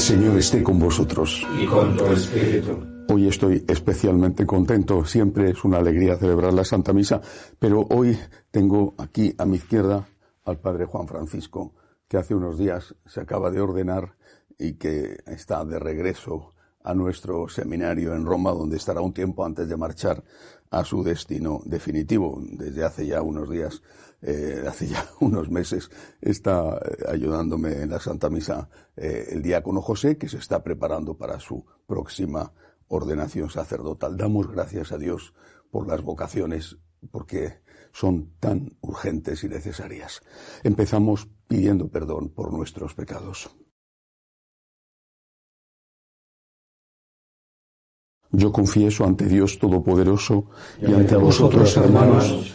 El Señor esté con vosotros. y con tu espíritu. Hoy estoy especialmente contento. Siempre es una alegría celebrar la Santa Misa, pero hoy tengo aquí a mi izquierda al Padre Juan Francisco, que hace unos días se acaba de ordenar y que está de regreso a nuestro seminario en Roma, donde estará un tiempo antes de marchar a su destino definitivo. Desde hace ya unos días, eh, hace ya unos meses, está eh, ayudándome en la Santa Misa eh, el diácono José, que se está preparando para su próxima ordenación sacerdotal. Damos gracias a Dios por las vocaciones, porque son tan urgentes y necesarias. Empezamos pidiendo perdón por nuestros pecados. Yo confieso ante Dios Todopoderoso y ante vosotros, hermanos,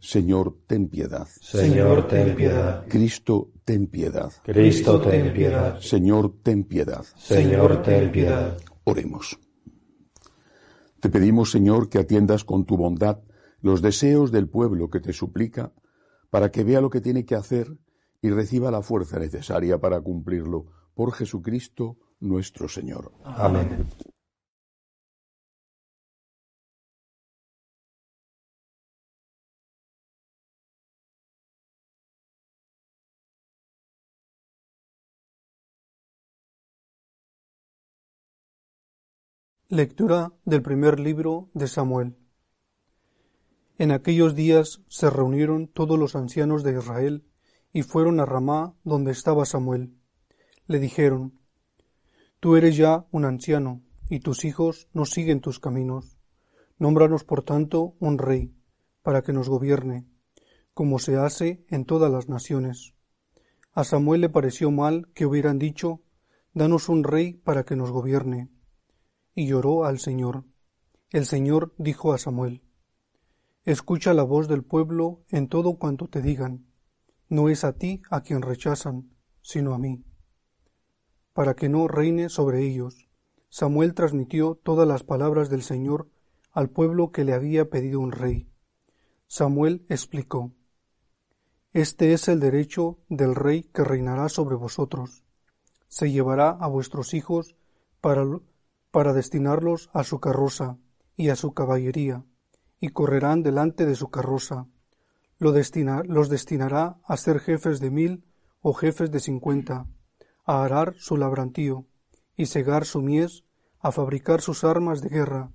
Señor, ten piedad. Señor, ten piedad. Cristo, ten piedad. Cristo, ten piedad. Señor, ten piedad. Señor, ten piedad. Oremos. Te pedimos, Señor, que atiendas con tu bondad los deseos del pueblo que te suplica, para que vea lo que tiene que hacer y reciba la fuerza necesaria para cumplirlo. Por Jesucristo nuestro Señor. Amén. Lectura del primer libro de Samuel. En aquellos días se reunieron todos los ancianos de Israel y fueron a Ramá donde estaba Samuel. Le dijeron, Tú eres ya un anciano, y tus hijos no siguen tus caminos. Nómbranos, por tanto, un rey, para que nos gobierne, como se hace en todas las naciones. A Samuel le pareció mal que hubieran dicho, Danos un rey para que nos gobierne. Y lloró al Señor. El Señor dijo a Samuel, Escucha la voz del pueblo en todo cuanto te digan. No es a ti a quien rechazan, sino a mí. Para que no reine sobre ellos, Samuel transmitió todas las palabras del Señor al pueblo que le había pedido un rey. Samuel explicó, Este es el derecho del rey que reinará sobre vosotros. Se llevará a vuestros hijos para, para destinarlos a su carroza y a su caballería y correrán delante de su carroza. Los destinará a ser jefes de mil o jefes de cincuenta, a arar su labrantío, y segar su mies, a fabricar sus armas de guerra,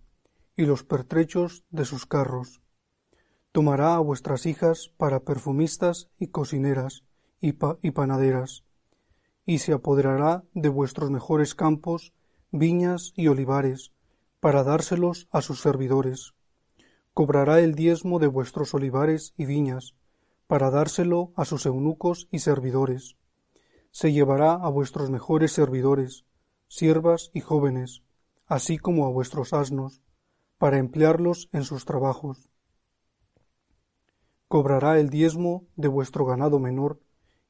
y los pertrechos de sus carros. Tomará a vuestras hijas para perfumistas y cocineras y panaderas, y se apoderará de vuestros mejores campos, viñas y olivares, para dárselos a sus servidores cobrará el diezmo de vuestros olivares y viñas, para dárselo a sus eunucos y servidores. Se llevará a vuestros mejores servidores, siervas y jóvenes, así como a vuestros asnos, para emplearlos en sus trabajos. Cobrará el diezmo de vuestro ganado menor,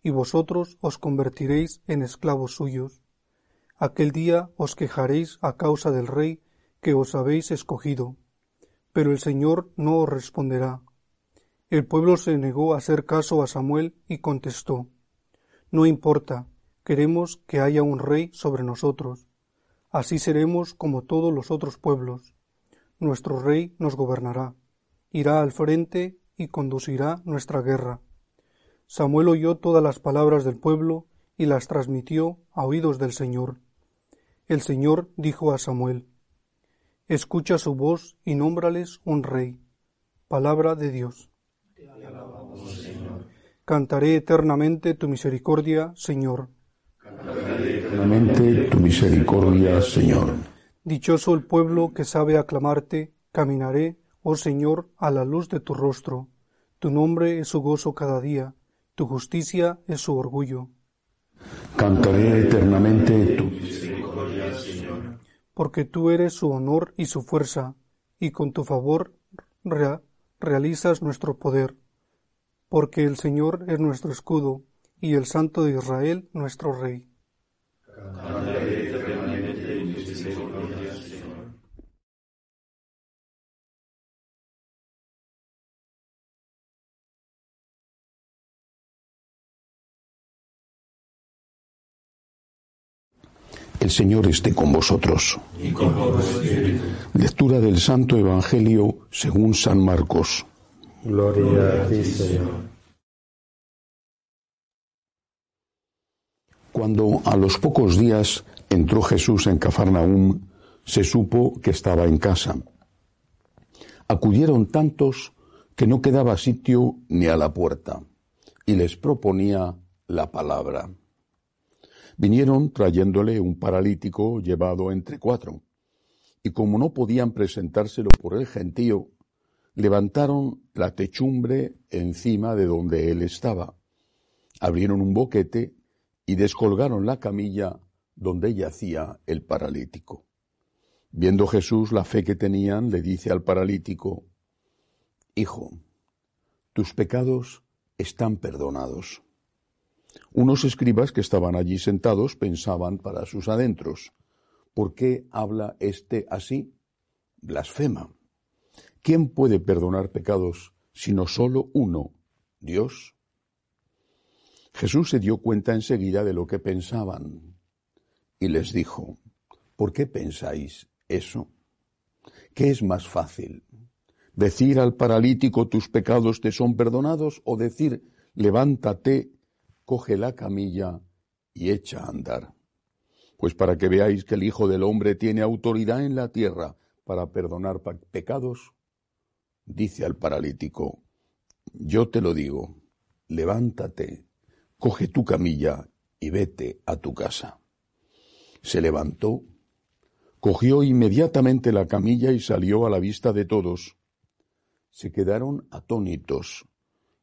y vosotros os convertiréis en esclavos suyos. Aquel día os quejaréis a causa del rey que os habéis escogido pero el Señor no os responderá. El pueblo se negó a hacer caso a Samuel y contestó, No importa, queremos que haya un rey sobre nosotros. Así seremos como todos los otros pueblos. Nuestro rey nos gobernará, irá al frente y conducirá nuestra guerra. Samuel oyó todas las palabras del pueblo y las transmitió a oídos del Señor. El Señor dijo a Samuel, Escucha su voz y nómbrales un rey. Palabra de Dios. Cantaré eternamente tu misericordia, Señor. Cantaré eternamente tu misericordia, Señor. Dichoso el pueblo que sabe aclamarte, caminaré, oh Señor, a la luz de tu rostro. Tu nombre es su gozo cada día, tu justicia es su orgullo. Cantaré eternamente tu misericordia, porque tú eres su honor y su fuerza, y con tu favor realizas nuestro poder, porque el Señor es nuestro escudo, y el Santo de Israel nuestro Rey. El Señor esté con vosotros. Lectura del Santo Evangelio según San Marcos. Gloria a ti, Señor. Cuando a los pocos días entró Jesús en Cafarnaúm, se supo que estaba en casa. Acudieron tantos que no quedaba sitio ni a la puerta, y les proponía la palabra. Vinieron trayéndole un paralítico llevado entre cuatro, y como no podían presentárselo por el gentío, levantaron la techumbre encima de donde él estaba, abrieron un boquete y descolgaron la camilla donde yacía el paralítico. Viendo Jesús la fe que tenían, le dice al paralítico, Hijo, tus pecados están perdonados. Unos escribas que estaban allí sentados pensaban para sus adentros, ¿por qué habla éste así? Blasfema. ¿Quién puede perdonar pecados sino solo uno, Dios? Jesús se dio cuenta enseguida de lo que pensaban y les dijo, ¿por qué pensáis eso? ¿Qué es más fácil? ¿Decir al paralítico tus pecados te son perdonados o decir levántate coge la camilla y echa a andar. Pues para que veáis que el Hijo del Hombre tiene autoridad en la tierra para perdonar pecados, dice al paralítico, yo te lo digo, levántate, coge tu camilla y vete a tu casa. Se levantó, cogió inmediatamente la camilla y salió a la vista de todos. Se quedaron atónitos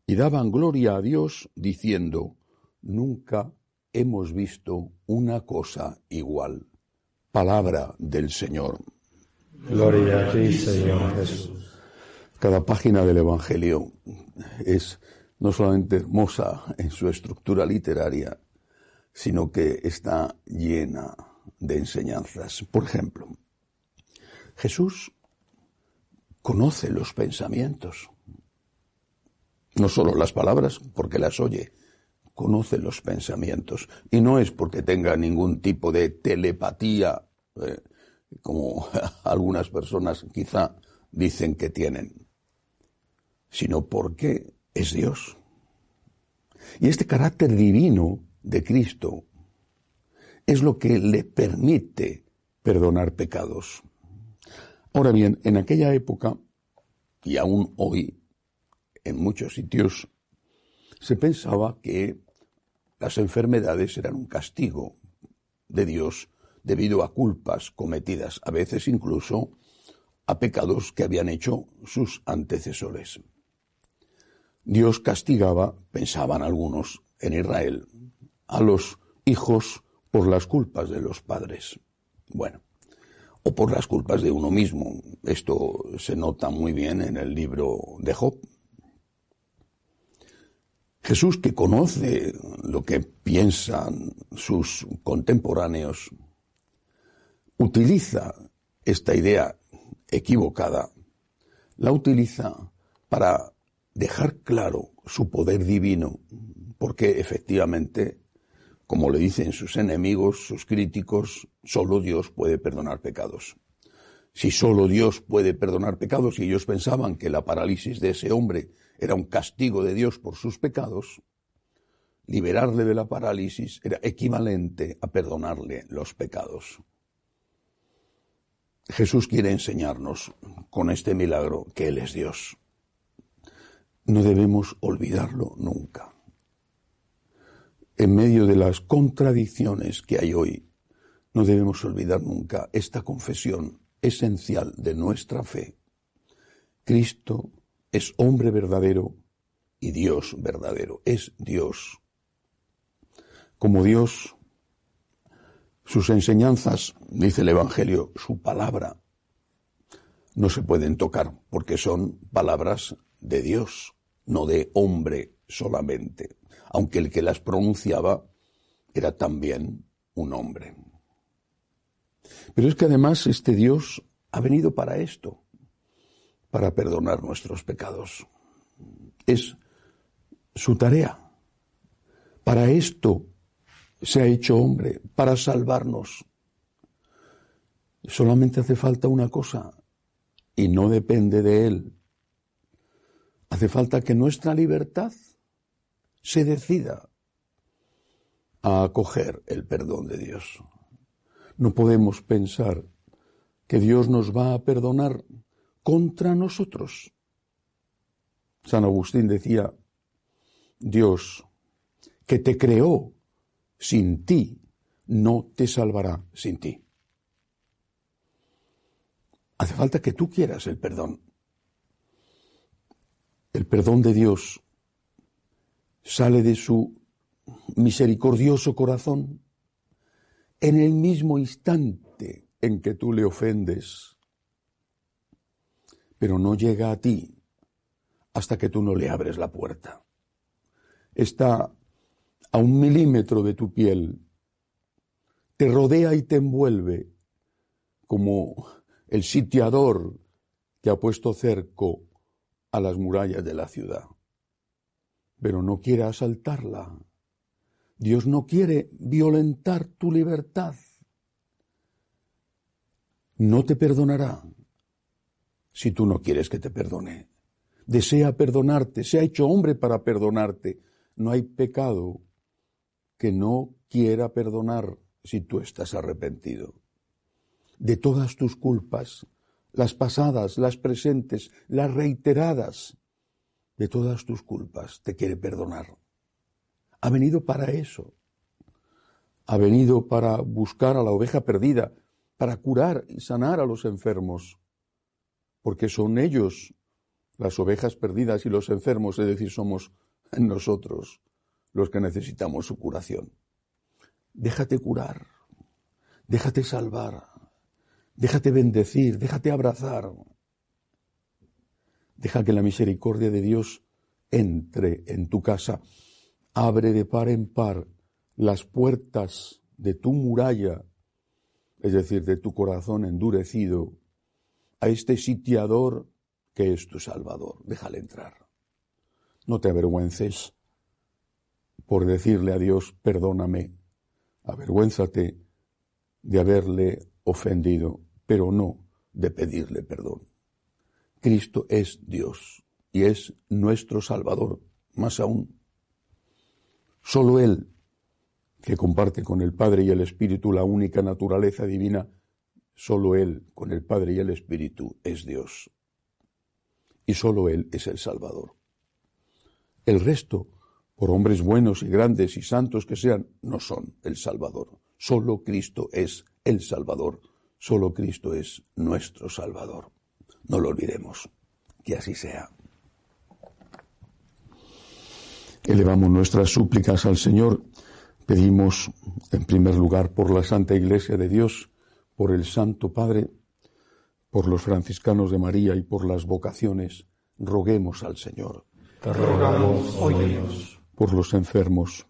y daban gloria a Dios diciendo, Nunca hemos visto una cosa igual. Palabra del Señor. Gloria a ti, Señor Jesús. Cada página del Evangelio es no solamente hermosa en su estructura literaria, sino que está llena de enseñanzas. Por ejemplo, Jesús conoce los pensamientos, no solo las palabras, porque las oye, conoce los pensamientos. Y no es porque tenga ningún tipo de telepatía, eh, como algunas personas quizá dicen que tienen, sino porque es Dios. Y este carácter divino de Cristo es lo que le permite perdonar pecados. Ahora bien, en aquella época, y aún hoy, en muchos sitios, se pensaba que las enfermedades eran un castigo de Dios debido a culpas cometidas, a veces incluso a pecados que habían hecho sus antecesores. Dios castigaba, pensaban algunos en Israel, a los hijos por las culpas de los padres. Bueno, o por las culpas de uno mismo. Esto se nota muy bien en el libro de Job. Jesús, que conoce lo que piensan sus contemporáneos, utiliza esta idea equivocada, la utiliza para dejar claro su poder divino, porque efectivamente, como le dicen sus enemigos, sus críticos, solo Dios puede perdonar pecados. Si solo Dios puede perdonar pecados y ellos pensaban que la parálisis de ese hombre era un castigo de Dios por sus pecados, liberarle de la parálisis era equivalente a perdonarle los pecados. Jesús quiere enseñarnos con este milagro que Él es Dios. No debemos olvidarlo nunca. En medio de las contradicciones que hay hoy, no debemos olvidar nunca esta confesión esencial de nuestra fe. Cristo es hombre verdadero y Dios verdadero, es Dios. Como Dios, Sus enseñanzas, dice el Evangelio, su palabra, no se pueden tocar porque son palabras de Dios, no de hombre solamente, aunque el que las pronunciaba era también un hombre. Pero es que además este Dios ha venido para esto, para perdonar nuestros pecados. Es su tarea. Para esto se ha hecho hombre, para salvarnos. Solamente hace falta una cosa, y no depende de él. Hace falta que nuestra libertad se decida a acoger el perdón de Dios. No podemos pensar que Dios nos va a perdonar contra nosotros. San Agustín decía, Dios, que te creó sin ti, no te salvará sin ti. Hace falta que tú quieras el perdón. El perdón de Dios sale de su misericordioso corazón en el mismo instante en que tú le ofendes, pero no llega a ti hasta que tú no le abres la puerta. Está a un milímetro de tu piel, te rodea y te envuelve como el sitiador que ha puesto cerco a las murallas de la ciudad, pero no quiere asaltarla. Dios no quiere violentar tu libertad. No te perdonará si tú no quieres que te perdone. Desea perdonarte, se ha hecho hombre para perdonarte. No hay pecado que no quiera perdonar si tú estás arrepentido. De todas tus culpas, las pasadas, las presentes, las reiteradas, de todas tus culpas te quiere perdonar. Ha venido para eso. Ha venido para buscar a la oveja perdida, para curar y sanar a los enfermos, porque son ellos las ovejas perdidas y los enfermos, es decir, somos nosotros los que necesitamos su curación. Déjate curar, déjate salvar, déjate bendecir, déjate abrazar. Deja que la misericordia de Dios entre en tu casa. Abre de par en par las puertas de tu muralla, es decir, de tu corazón endurecido, a este sitiador que es tu Salvador. Déjale entrar. No te avergüences por decirle a Dios, perdóname, avergüénzate de haberle ofendido, pero no de pedirle perdón. Cristo es Dios y es nuestro Salvador, más aún. Solo Él, que comparte con el Padre y el Espíritu la única naturaleza divina, solo Él, con el Padre y el Espíritu, es Dios. Y solo Él es el Salvador. El resto por hombres buenos y grandes y santos que sean, no son el Salvador. Solo Cristo es el Salvador. Solo Cristo es nuestro Salvador. No lo olvidemos. Que así sea. Elevamos nuestras súplicas al Señor. Pedimos, en primer lugar, por la Santa Iglesia de Dios, por el Santo Padre, por los franciscanos de María y por las vocaciones. Roguemos al Señor. Te rogamos, oh Dios por los enfermos,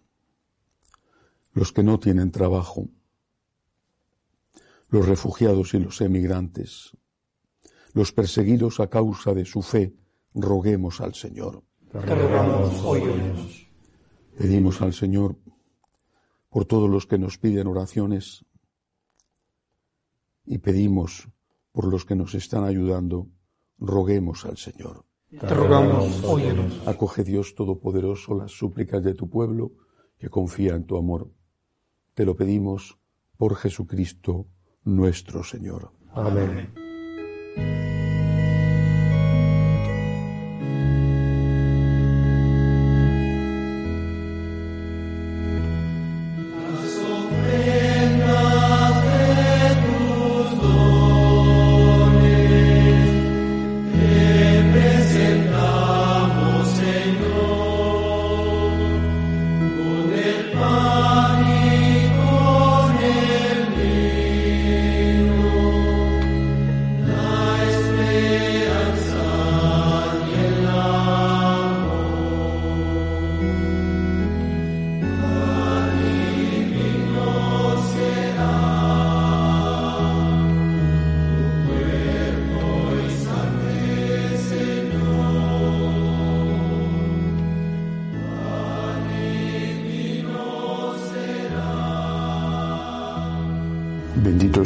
los que no tienen trabajo, los refugiados y los emigrantes, los perseguidos a causa de su fe, roguemos al Señor. Pedimos al Señor por todos los que nos piden oraciones y pedimos por los que nos están ayudando, roguemos al Señor. Te rogamos, óyenos. Acoge Dios Todopoderoso las súplicas de tu pueblo que confía en tu amor. Te lo pedimos por Jesucristo nuestro Señor. Amén.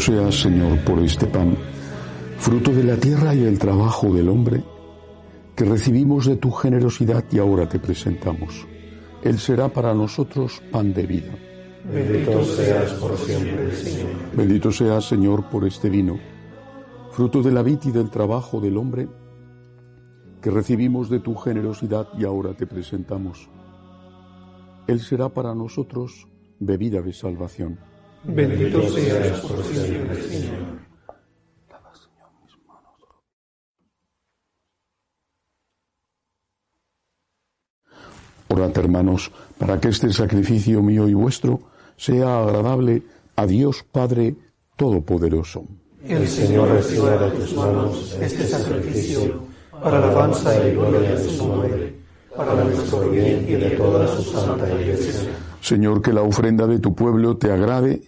Seas, Señor, por este pan, fruto de la tierra y el trabajo del hombre, que recibimos de tu generosidad y ahora te presentamos. Él será para nosotros pan de vida. Bendito seas por siempre, Señor. Bendito seas, Señor, por este vino, fruto de la vid y del trabajo del hombre, que recibimos de tu generosidad y ahora te presentamos. Él será para nosotros bebida de salvación. Bendito seas por siempre, Señor. Orad, hermanos, para que este sacrificio mío y vuestro sea agradable a Dios Padre Todopoderoso. El Señor reciba de tus manos este sacrificio para la alabanza y gloria de su nombre, para nuestro bien y de toda su santa iglesia. Señor, que la ofrenda de tu pueblo te agrade,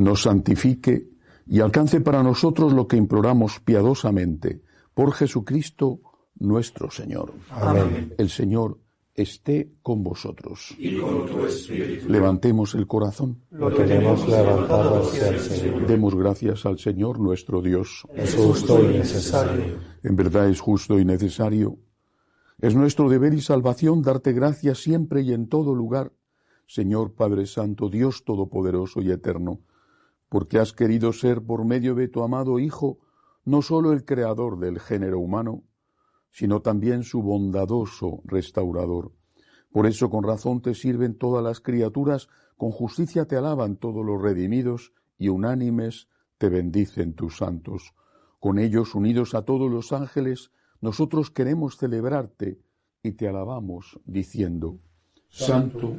nos santifique y alcance para nosotros lo que imploramos piadosamente por Jesucristo nuestro Señor. Amén. El Señor esté con vosotros. Y con tu espíritu. Levantemos el corazón. Lo tenemos levantado hacia el Señor. Demos gracias al Señor nuestro Dios. Es justo y necesario. En verdad es justo y necesario. Es nuestro deber y salvación darte gracias siempre y en todo lugar, Señor Padre Santo, Dios Todopoderoso y Eterno, porque has querido ser por medio de tu amado Hijo no sólo el creador del género humano, sino también su bondadoso restaurador. Por eso con razón te sirven todas las criaturas, con justicia te alaban todos los redimidos, y unánimes te bendicen tus santos. Con ellos, unidos a todos los ángeles, nosotros queremos celebrarte y te alabamos, diciendo, Santo,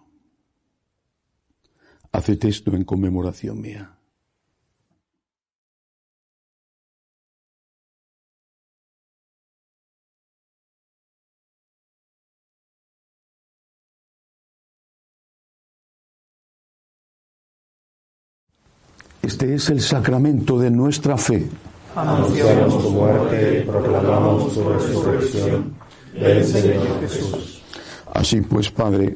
Haced esto en conmemoración mía. Este es el sacramento de nuestra fe. Anunciamos tu muerte y proclamamos tu resurrección. Ven, Señor Jesús. Así pues, Padre,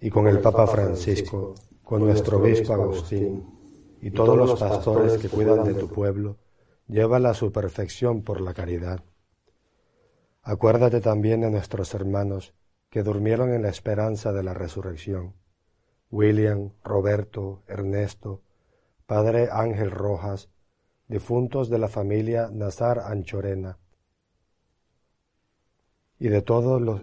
y con el Papa Francisco, con nuestro obispo Agustín, y todos los pastores que cuidan de tu pueblo, llévala a su perfección por la caridad. Acuérdate también de nuestros hermanos que durmieron en la esperanza de la resurrección. William, Roberto, Ernesto, Padre Ángel Rojas, difuntos de la familia Nazar Anchorena, y de todos los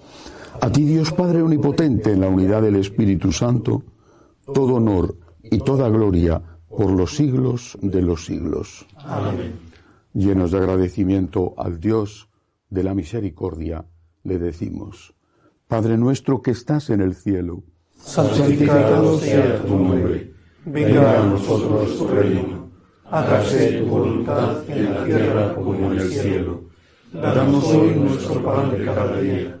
a ti Dios Padre Omnipotente, en la unidad del Espíritu Santo, todo honor y toda gloria por los siglos de los siglos. Amén. Llenos de agradecimiento al Dios de la misericordia, le decimos, Padre nuestro que estás en el cielo, santificado sea tu nombre, venga a nosotros tu reino, hágase tu voluntad en la tierra como en el cielo. Danos hoy nuestro pan de cada día,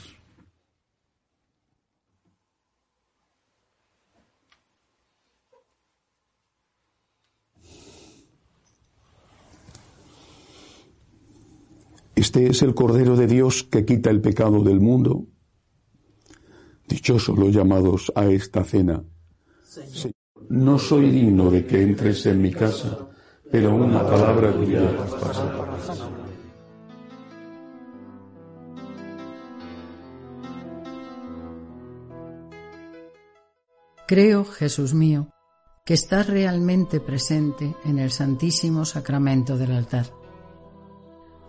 Este es el Cordero de Dios que quita el pecado del mundo. Dichosos los llamados a esta cena. Señor, no soy digno de que entres en mi casa, pero una palabra tuya pasará. Creo, Jesús mío, que estás realmente presente en el Santísimo Sacramento del altar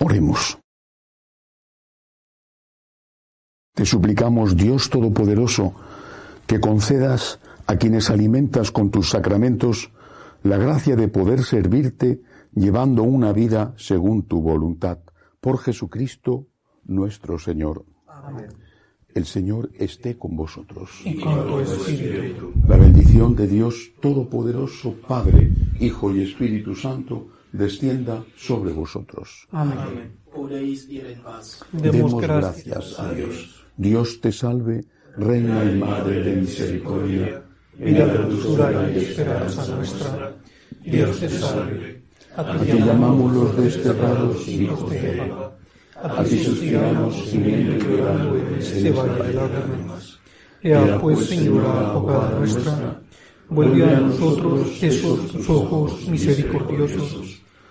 Oremos. Te suplicamos, Dios Todopoderoso, que concedas a quienes alimentas con tus sacramentos la gracia de poder servirte llevando una vida según tu voluntad. Por Jesucristo nuestro Señor. Amén. El Señor esté con vosotros. Y con tu espíritu. La bendición de Dios Todopoderoso, Padre, Hijo y Espíritu Santo, descienda sobre vosotros. Amén. Podéis ir en paz. Demos gracias a Dios. Dios te salve, Reina y Madre de misericordia, vida, dulzura y esperanza nuestra. Dios te salve. A ti llamamos los desterrados hijos de Eva. A ti suspiramos, gimiendo y llorando en este valle de lágrimas. Ea pues, Señora, abogada nuestra, Vuelve a nosotros esos ojos misericordiosos,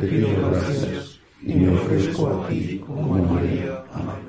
te pido gracias y me ofrezco a ti como María, Amén.